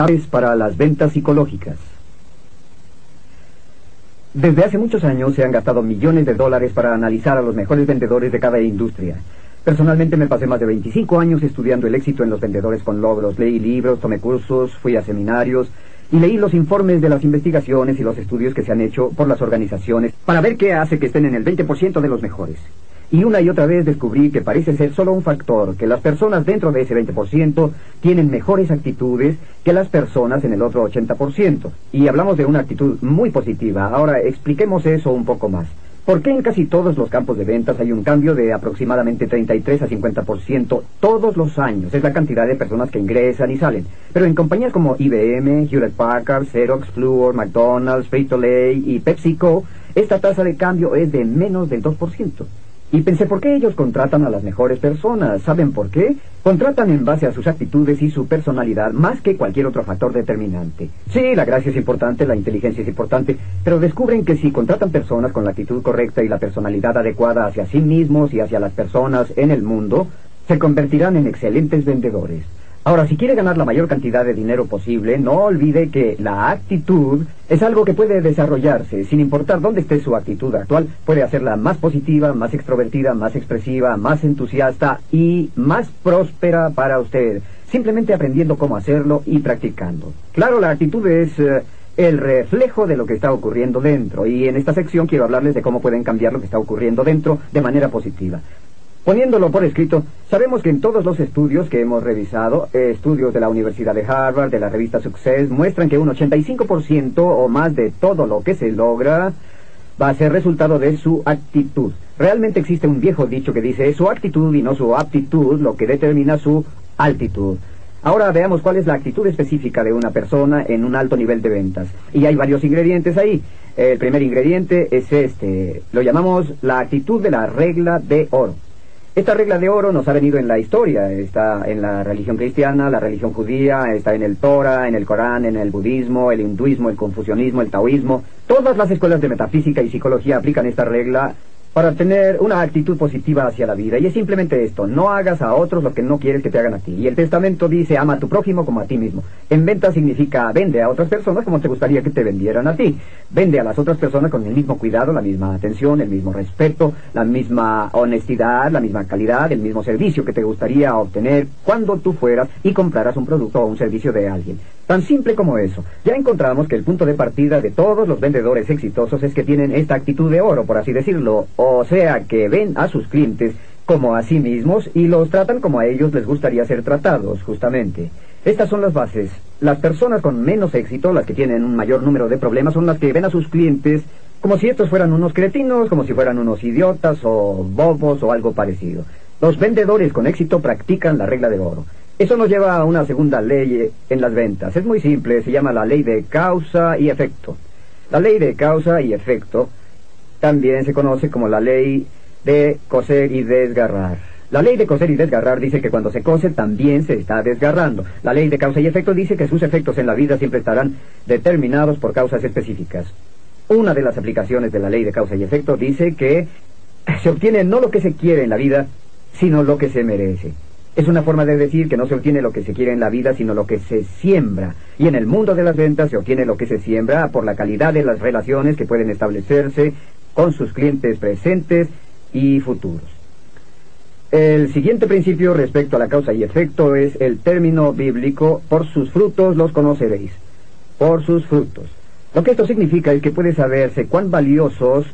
Aves para las ventas psicológicas. Desde hace muchos años se han gastado millones de dólares para analizar a los mejores vendedores de cada industria. Personalmente me pasé más de 25 años estudiando el éxito en los vendedores con logros. Leí libros, tomé cursos, fui a seminarios y leí los informes de las investigaciones y los estudios que se han hecho por las organizaciones para ver qué hace que estén en el 20% de los mejores. Y una y otra vez descubrí que parece ser solo un factor, que las personas dentro de ese 20% tienen mejores actitudes que las personas en el otro 80%. Y hablamos de una actitud muy positiva. Ahora expliquemos eso un poco más. ¿Por qué en casi todos los campos de ventas hay un cambio de aproximadamente 33 a 50% todos los años? Es la cantidad de personas que ingresan y salen. Pero en compañías como IBM, Hewlett Packard, Xerox, Fluor, McDonald's, Frito-Lay y PepsiCo, esta tasa de cambio es de menos del 2%. Y pensé, ¿por qué ellos contratan a las mejores personas? ¿Saben por qué? Contratan en base a sus actitudes y su personalidad más que cualquier otro factor determinante. Sí, la gracia es importante, la inteligencia es importante, pero descubren que si contratan personas con la actitud correcta y la personalidad adecuada hacia sí mismos y hacia las personas en el mundo, se convertirán en excelentes vendedores. Ahora, si quiere ganar la mayor cantidad de dinero posible, no olvide que la actitud es algo que puede desarrollarse, sin importar dónde esté su actitud actual, puede hacerla más positiva, más extrovertida, más expresiva, más entusiasta y más próspera para usted, simplemente aprendiendo cómo hacerlo y practicando. Claro, la actitud es... Eh, el reflejo de lo que está ocurriendo dentro. Y en esta sección quiero hablarles de cómo pueden cambiar lo que está ocurriendo dentro de manera positiva. Poniéndolo por escrito, sabemos que en todos los estudios que hemos revisado, eh, estudios de la Universidad de Harvard, de la revista Success, muestran que un 85% o más de todo lo que se logra va a ser resultado de su actitud. Realmente existe un viejo dicho que dice, es su actitud y no su aptitud lo que determina su altitud. Ahora veamos cuál es la actitud específica de una persona en un alto nivel de ventas. Y hay varios ingredientes ahí. El primer ingrediente es este. Lo llamamos la actitud de la regla de oro. Esta regla de oro nos ha venido en la historia, está en la religión cristiana, la religión judía, está en el Torah, en el Corán, en el budismo, el hinduismo, el confucianismo, el taoísmo. Todas las escuelas de metafísica y psicología aplican esta regla para tener una actitud positiva hacia la vida. Y es simplemente esto, no hagas a otros lo que no quieres que te hagan a ti. Y el testamento dice, ama a tu prójimo como a ti mismo. En venta significa, vende a otras personas como te gustaría que te vendieran a ti. Vende a las otras personas con el mismo cuidado, la misma atención, el mismo respeto, la misma honestidad, la misma calidad, el mismo servicio que te gustaría obtener cuando tú fueras y compraras un producto o un servicio de alguien. Tan simple como eso. Ya encontramos que el punto de partida de todos los vendedores exitosos es que tienen esta actitud de oro, por así decirlo, o sea, que ven a sus clientes como a sí mismos y los tratan como a ellos les gustaría ser tratados, justamente. Estas son las bases. Las personas con menos éxito, las que tienen un mayor número de problemas, son las que ven a sus clientes como si estos fueran unos cretinos, como si fueran unos idiotas o bobos o algo parecido. Los vendedores con éxito practican la regla de oro. Eso nos lleva a una segunda ley en las ventas. Es muy simple, se llama la ley de causa y efecto. La ley de causa y efecto también se conoce como la ley de coser y desgarrar. La ley de coser y desgarrar dice que cuando se cose también se está desgarrando. La ley de causa y efecto dice que sus efectos en la vida siempre estarán determinados por causas específicas. Una de las aplicaciones de la ley de causa y efecto dice que se obtiene no lo que se quiere en la vida, sino lo que se merece. Es una forma de decir que no se obtiene lo que se quiere en la vida, sino lo que se siembra. Y en el mundo de las ventas se obtiene lo que se siembra por la calidad de las relaciones que pueden establecerse con sus clientes presentes y futuros. El siguiente principio respecto a la causa y efecto es el término bíblico, por sus frutos los conoceréis. Por sus frutos. Lo que esto significa es que puede saberse cuán valiosos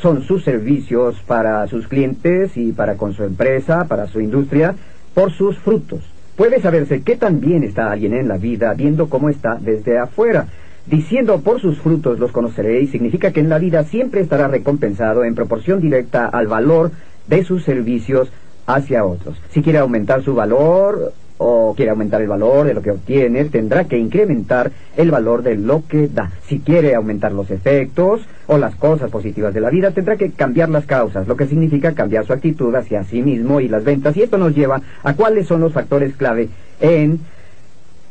son sus servicios para sus clientes y para con su empresa, para su industria, por sus frutos. Puede saberse qué tan bien está alguien en la vida viendo cómo está desde afuera. Diciendo por sus frutos los conoceréis significa que en la vida siempre estará recompensado en proporción directa al valor de sus servicios hacia otros. Si quiere aumentar su valor, o quiere aumentar el valor de lo que obtiene, tendrá que incrementar el valor de lo que da. Si quiere aumentar los efectos o las cosas positivas de la vida, tendrá que cambiar las causas, lo que significa cambiar su actitud hacia sí mismo y las ventas. Y esto nos lleva a cuáles son los factores clave en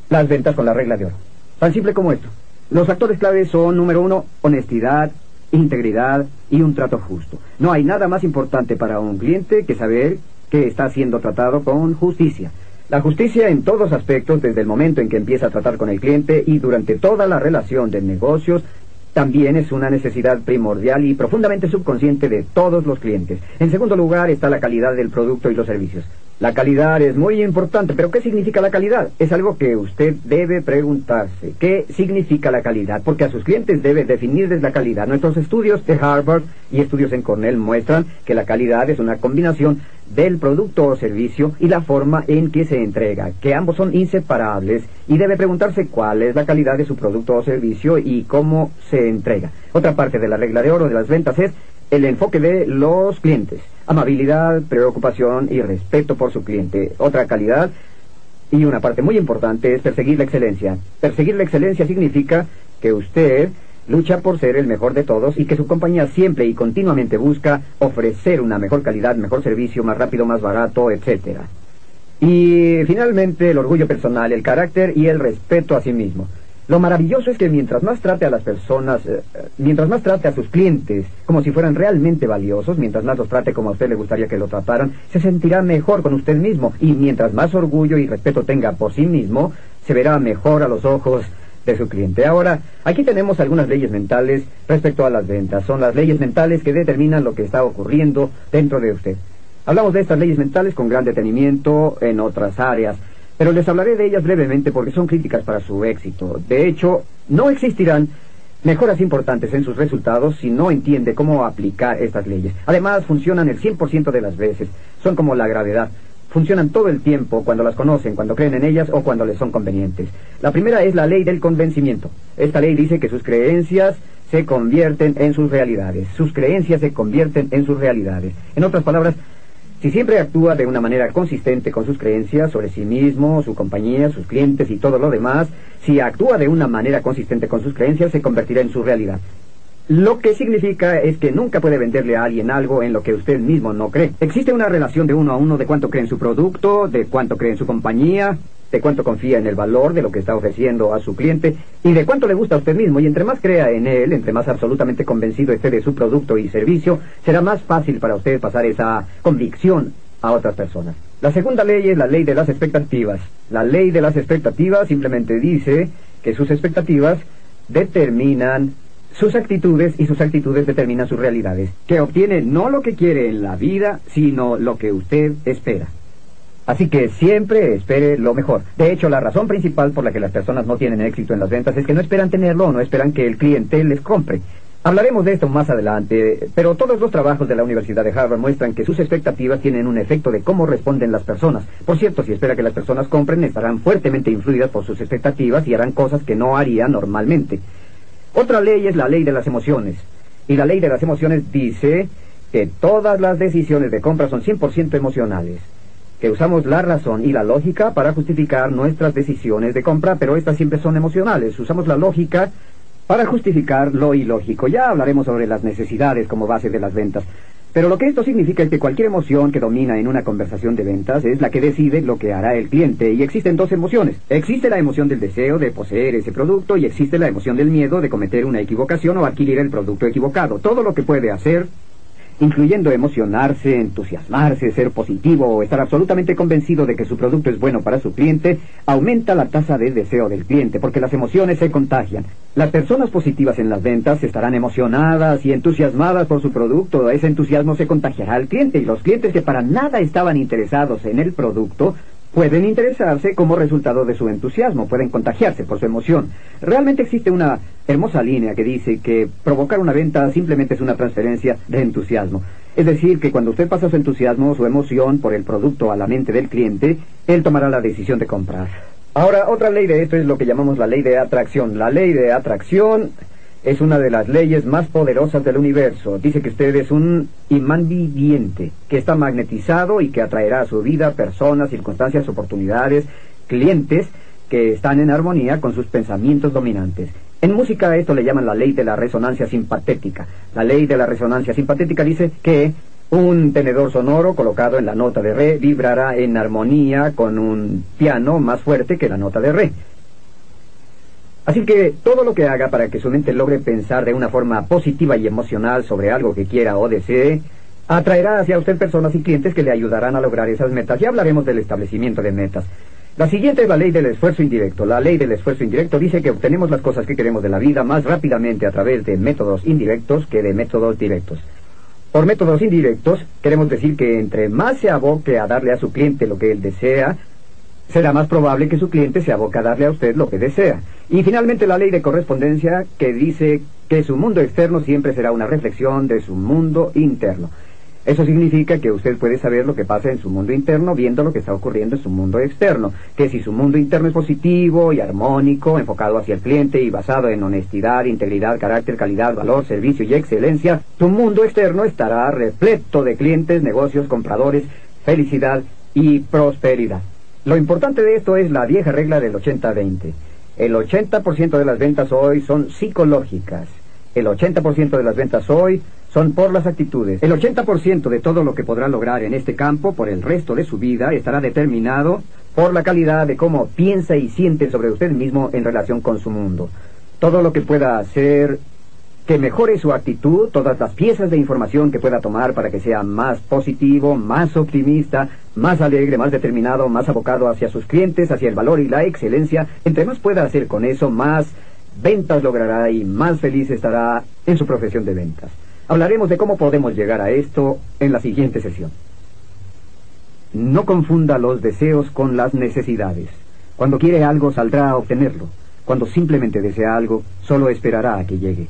las ventas con la regla de oro. Tan simple como esto. Los factores clave son, número uno, honestidad, integridad y un trato justo. No hay nada más importante para un cliente que saber que está siendo tratado con justicia. La justicia en todos aspectos, desde el momento en que empieza a tratar con el cliente y durante toda la relación de negocios, también es una necesidad primordial y profundamente subconsciente de todos los clientes. En segundo lugar está la calidad del producto y los servicios. La calidad es muy importante, pero ¿qué significa la calidad? Es algo que usted debe preguntarse. ¿Qué significa la calidad? Porque a sus clientes debe definirles la calidad. Nuestros estudios de Harvard y estudios en Cornell muestran que la calidad es una combinación del producto o servicio y la forma en que se entrega, que ambos son inseparables y debe preguntarse cuál es la calidad de su producto o servicio y cómo se entrega. Otra parte de la regla de oro de las ventas es el enfoque de los clientes. Amabilidad, preocupación y respeto por su cliente. Otra calidad y una parte muy importante es perseguir la excelencia. Perseguir la excelencia significa que usted lucha por ser el mejor de todos y que su compañía siempre y continuamente busca ofrecer una mejor calidad, mejor servicio, más rápido, más barato, etc. Y finalmente el orgullo personal, el carácter y el respeto a sí mismo. Lo maravilloso es que mientras más trate a las personas, eh, eh, mientras más trate a sus clientes como si fueran realmente valiosos, mientras más los trate como a usted le gustaría que lo trataran, se sentirá mejor con usted mismo. Y mientras más orgullo y respeto tenga por sí mismo, se verá mejor a los ojos de su cliente. Ahora, aquí tenemos algunas leyes mentales respecto a las ventas. Son las leyes mentales que determinan lo que está ocurriendo dentro de usted. Hablamos de estas leyes mentales con gran detenimiento en otras áreas pero les hablaré de ellas brevemente porque son críticas para su éxito. De hecho, no existirán mejoras importantes en sus resultados si no entiende cómo aplicar estas leyes. Además, funcionan el 100% de las veces. Son como la gravedad. Funcionan todo el tiempo cuando las conocen, cuando creen en ellas o cuando les son convenientes. La primera es la ley del convencimiento. Esta ley dice que sus creencias se convierten en sus realidades. Sus creencias se convierten en sus realidades. En otras palabras, si siempre actúa de una manera consistente con sus creencias sobre sí mismo, su compañía, sus clientes y todo lo demás, si actúa de una manera consistente con sus creencias, se convertirá en su realidad. Lo que significa es que nunca puede venderle a alguien algo en lo que usted mismo no cree. Existe una relación de uno a uno de cuánto cree en su producto, de cuánto cree en su compañía, de cuánto confía en el valor de lo que está ofreciendo a su cliente y de cuánto le gusta a usted mismo. Y entre más crea en él, entre más absolutamente convencido esté de su producto y servicio, será más fácil para usted pasar esa convicción a otras personas. La segunda ley es la ley de las expectativas. La ley de las expectativas simplemente dice que sus expectativas determinan sus actitudes y sus actitudes determinan sus realidades. Que obtiene no lo que quiere en la vida, sino lo que usted espera. Así que siempre espere lo mejor. De hecho, la razón principal por la que las personas no tienen éxito en las ventas es que no esperan tenerlo o no esperan que el cliente les compre. Hablaremos de esto más adelante, pero todos los trabajos de la Universidad de Harvard muestran que sus expectativas tienen un efecto de cómo responden las personas. Por cierto, si espera que las personas compren, estarán fuertemente influidas por sus expectativas y harán cosas que no harían normalmente. Otra ley es la ley de las emociones. Y la ley de las emociones dice que todas las decisiones de compra son 100% emocionales que usamos la razón y la lógica para justificar nuestras decisiones de compra, pero estas siempre son emocionales. Usamos la lógica para justificar lo ilógico. Ya hablaremos sobre las necesidades como base de las ventas. Pero lo que esto significa es que cualquier emoción que domina en una conversación de ventas es la que decide lo que hará el cliente. Y existen dos emociones. Existe la emoción del deseo de poseer ese producto y existe la emoción del miedo de cometer una equivocación o adquirir el producto equivocado. Todo lo que puede hacer incluyendo emocionarse, entusiasmarse, ser positivo o estar absolutamente convencido de que su producto es bueno para su cliente, aumenta la tasa de deseo del cliente, porque las emociones se contagian. Las personas positivas en las ventas estarán emocionadas y entusiasmadas por su producto, ese entusiasmo se contagiará al cliente y los clientes que para nada estaban interesados en el producto pueden interesarse como resultado de su entusiasmo, pueden contagiarse por su emoción. Realmente existe una hermosa línea que dice que provocar una venta simplemente es una transferencia de entusiasmo. Es decir, que cuando usted pasa su entusiasmo, su emoción por el producto a la mente del cliente, él tomará la decisión de comprar. Ahora, otra ley de esto es lo que llamamos la ley de atracción. La ley de atracción es una de las leyes más poderosas del universo. Dice que usted es un imán viviente, que está magnetizado y que atraerá a su vida personas, circunstancias, oportunidades, clientes que están en armonía con sus pensamientos dominantes. En música esto le llaman la ley de la resonancia simpatética. La ley de la resonancia simpatética dice que un tenedor sonoro colocado en la nota de re vibrará en armonía con un piano más fuerte que la nota de re. Así que todo lo que haga para que su mente logre pensar de una forma positiva y emocional sobre algo que quiera o desee, atraerá hacia usted personas y clientes que le ayudarán a lograr esas metas. Ya hablaremos del establecimiento de metas. La siguiente es la ley del esfuerzo indirecto. La ley del esfuerzo indirecto dice que obtenemos las cosas que queremos de la vida más rápidamente a través de métodos indirectos que de métodos directos. Por métodos indirectos queremos decir que entre más se aboque a darle a su cliente lo que él desea, será más probable que su cliente se aboque a darle a usted lo que desea. Y finalmente la ley de correspondencia que dice que su mundo externo siempre será una reflexión de su mundo interno. Eso significa que usted puede saber lo que pasa en su mundo interno viendo lo que está ocurriendo en su mundo externo. Que si su mundo interno es positivo y armónico, enfocado hacia el cliente y basado en honestidad, integridad, carácter, calidad, valor, servicio y excelencia, su mundo externo estará repleto de clientes, negocios, compradores, felicidad y prosperidad. Lo importante de esto es la vieja regla del 80-20. El 80% de las ventas hoy son psicológicas. El 80% de las ventas hoy son por las actitudes. El 80% de todo lo que podrá lograr en este campo por el resto de su vida estará determinado por la calidad de cómo piensa y siente sobre usted mismo en relación con su mundo. Todo lo que pueda hacer que mejore su actitud, todas las piezas de información que pueda tomar para que sea más positivo, más optimista, más alegre, más determinado, más abocado hacia sus clientes, hacia el valor y la excelencia, entre más pueda hacer con eso, más ventas logrará y más feliz estará en su profesión de ventas. Hablaremos de cómo podemos llegar a esto en la siguiente sesión. No confunda los deseos con las necesidades. Cuando quiere algo saldrá a obtenerlo. Cuando simplemente desea algo, solo esperará a que llegue.